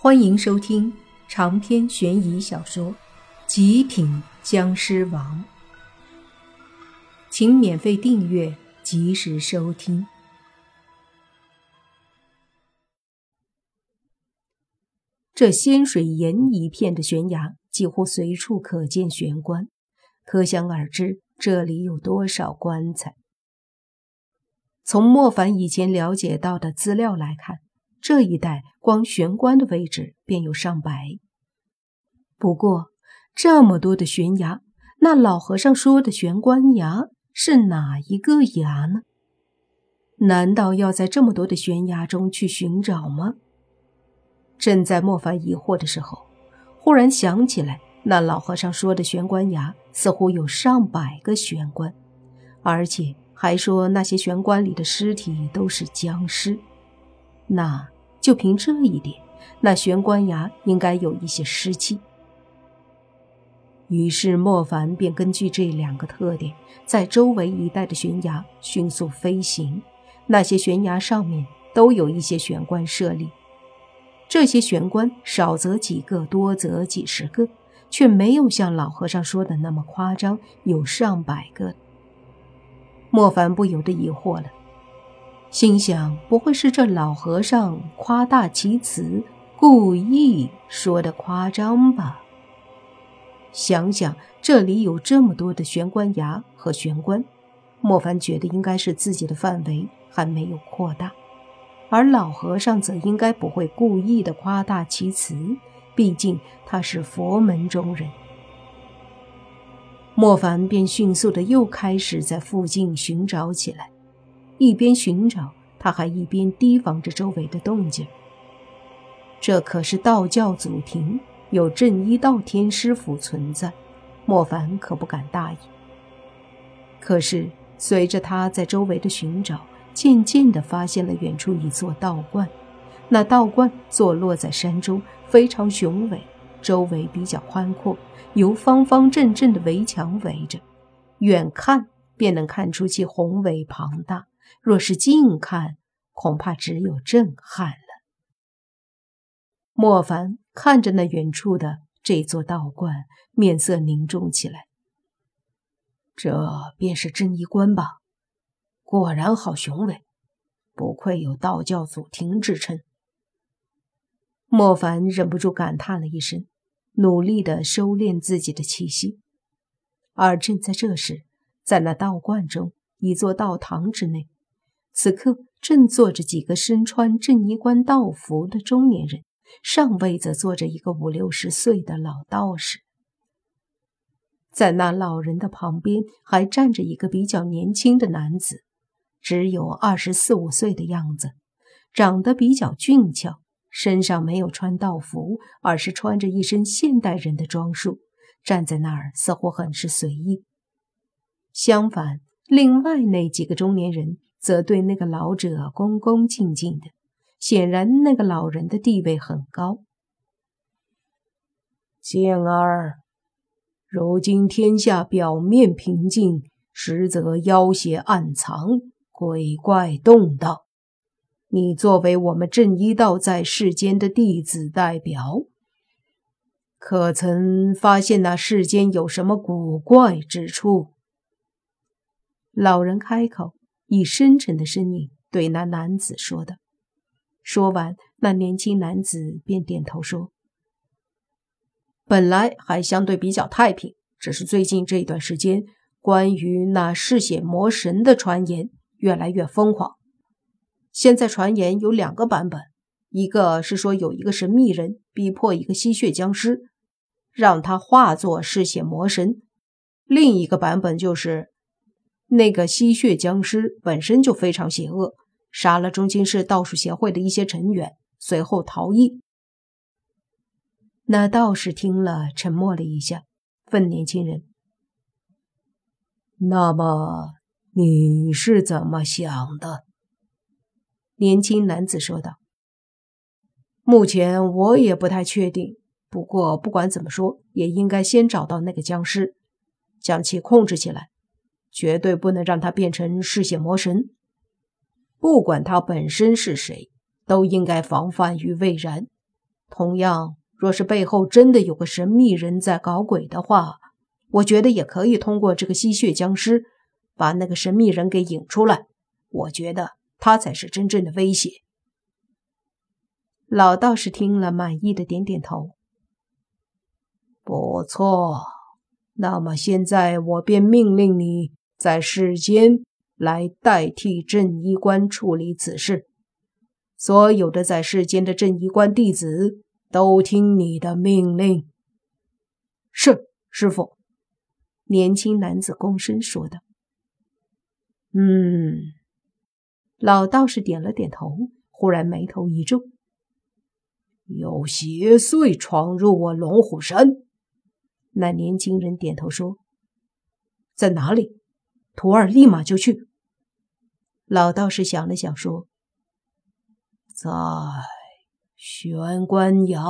欢迎收听长篇悬疑小说《极品僵尸王》，请免费订阅，及时收听。这仙水岩一片的悬崖，几乎随处可见玄关，可想而知这里有多少棺材。从莫凡以前了解到的资料来看。这一带光玄关的位置便有上百。不过这么多的悬崖，那老和尚说的玄关崖是哪一个崖呢？难道要在这么多的悬崖中去寻找吗？正在莫凡疑惑的时候，忽然想起来，那老和尚说的玄关崖似乎有上百个玄关，而且还说那些玄关里的尸体都是僵尸。那就凭这一点，那玄关崖应该有一些尸气。于是莫凡便根据这两个特点，在周围一带的悬崖迅速飞行。那些悬崖上面都有一些玄关设立，这些玄关少则几个，多则几十个，却没有像老和尚说的那么夸张，有上百个。莫凡不由得疑惑了。心想：不会是这老和尚夸大其词，故意说的夸张吧？想想这里有这么多的玄关崖和玄关，莫凡觉得应该是自己的范围还没有扩大，而老和尚则应该不会故意的夸大其词，毕竟他是佛门中人。莫凡便迅速的又开始在附近寻找起来。一边寻找，他还一边提防着周围的动静。这可是道教祖庭，有镇一道天师府存在，莫凡可不敢大意。可是随着他在周围的寻找，渐渐地发现了远处一座道观。那道观坐落在山中，非常雄伟，周围比较宽阔，由方方正正的围墙围着，远看便能看出其宏伟庞大。若是近看，恐怕只有震撼了。莫凡看着那远处的这座道观，面色凝重起来。这便是真一观吧？果然好雄伟，不愧有道教祖庭之称。莫凡忍不住感叹了一声，努力的收敛自己的气息。而正在这时，在那道观中，一座道堂之内。此刻正坐着几个身穿镇衣冠道服的中年人，上位则坐着一个五六十岁的老道士。在那老人的旁边还站着一个比较年轻的男子，只有二十四五岁的样子，长得比较俊俏，身上没有穿道服，而是穿着一身现代人的装束，站在那儿似乎很是随意。相反，另外那几个中年人。则对那个老者恭恭敬敬的，显然那个老人的地位很高。健儿，如今天下表面平静，实则妖邪暗藏，鬼怪动荡。你作为我们正一道在世间的弟子代表，可曾发现那世间有什么古怪之处？老人开口。以深沉的声音对那男子说道。说完，那年轻男子便点头说：“本来还相对比较太平，只是最近这一段时间，关于那嗜血魔神的传言越来越疯狂。现在传言有两个版本，一个是说有一个神秘人逼迫一个吸血僵尸，让他化作嗜血魔神；另一个版本就是。”那个吸血僵尸本身就非常邪恶，杀了中京市道术协会的一些成员，随后逃逸。那道士听了，沉默了一下，问年轻人：“那么你是怎么想的？”年轻男子说道：“目前我也不太确定，不过不管怎么说，也应该先找到那个僵尸，将其控制起来。”绝对不能让他变成嗜血魔神。不管他本身是谁，都应该防范于未然。同样，若是背后真的有个神秘人在搞鬼的话，我觉得也可以通过这个吸血僵尸把那个神秘人给引出来。我觉得他才是真正的威胁。老道士听了，满意的点点头。不错，那么现在我便命令你在世间来代替镇医官处理此事。所有的在世间的镇医官弟子都听你的命令。是，师傅。年轻男子躬身说道。嗯，老道士点了点头，忽然眉头一皱。有邪祟闯入我龙虎山。那年轻人点头说：“在哪里？徒儿立马就去。”老道士想了想说：“在玄关崖。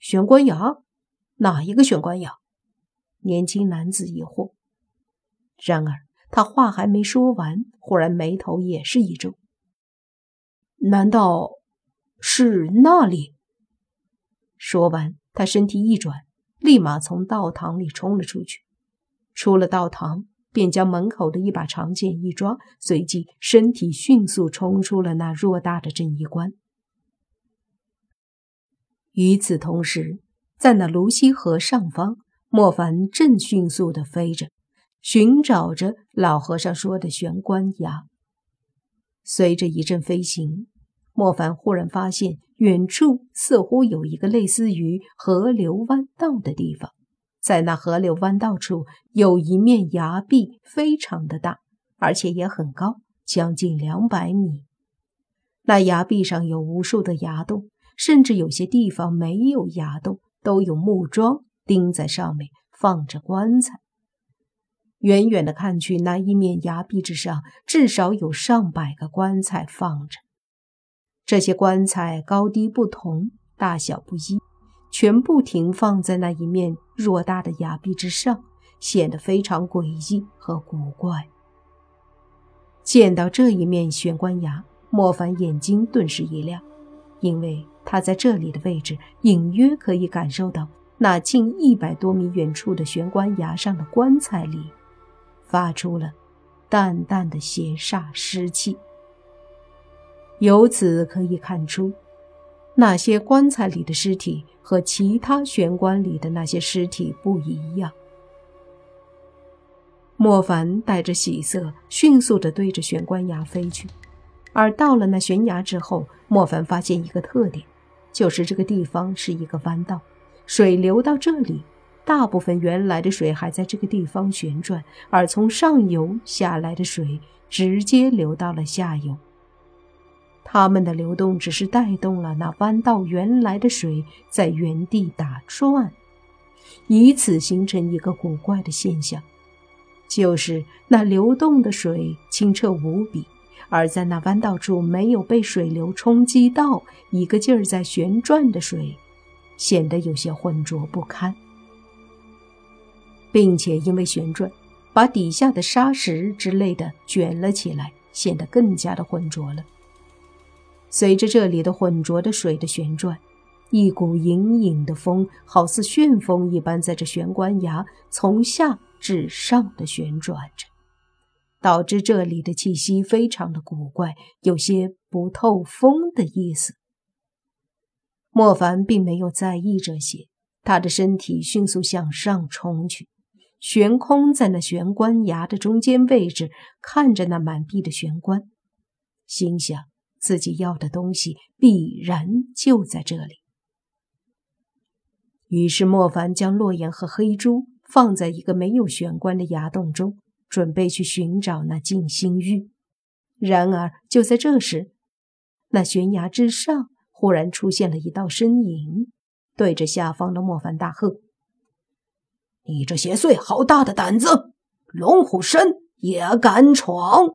玄关崖？哪一个玄关崖？”年轻男子疑惑。然而他话还没说完，忽然眉头也是一皱：“难道是那里？”说完，他身体一转。立马从道堂里冲了出去，出了道堂，便将门口的一把长剑一抓，随即身体迅速冲出了那偌大的镇医关。与此同时，在那泸溪河上方，莫凡正迅速地飞着，寻找着老和尚说的玄关崖。随着一阵飞行。莫凡忽然发现，远处似乎有一个类似于河流弯道的地方。在那河流弯道处，有一面崖壁，非常的大，而且也很高，将近两百米。那崖壁上有无数的崖洞，甚至有些地方没有崖洞，都有木桩钉在上面，放着棺材。远远的看去，那一面崖壁之上，至少有上百个棺材放着。这些棺材高低不同，大小不一，全部停放在那一面偌大的崖壁之上，显得非常诡异和古怪。见到这一面玄关崖，莫凡眼睛顿时一亮，因为他在这里的位置隐约可以感受到那近一百多米远处的玄关崖上的棺材里发出了淡淡的邪煞湿气。由此可以看出，那些棺材里的尸体和其他玄关里的那些尸体不一样。莫凡带着喜色，迅速地对着玄关崖飞去。而到了那悬崖之后，莫凡发现一个特点，就是这个地方是一个弯道，水流到这里，大部分原来的水还在这个地方旋转，而从上游下来的水直接流到了下游。它们的流动只是带动了那弯道原来的水在原地打转，以此形成一个古怪的现象，就是那流动的水清澈无比，而在那弯道处没有被水流冲击到、一个劲儿在旋转的水，显得有些浑浊不堪，并且因为旋转，把底下的沙石之类的卷了起来，显得更加的浑浊了。随着这里的浑浊的水的旋转，一股隐隐的风，好似旋风一般，在这玄关崖从下至上的旋转着，导致这里的气息非常的古怪，有些不透风的意思。莫凡并没有在意这些，他的身体迅速向上冲去，悬空在那玄关崖的中间位置，看着那满壁的玄关，心想。自己要的东西必然就在这里。于是莫凡将洛言和黑珠放在一个没有玄关的崖洞中，准备去寻找那静心玉。然而就在这时，那悬崖之上忽然出现了一道身影，对着下方的莫凡大喝：“你这邪祟，好大的胆子！龙虎山也敢闯！”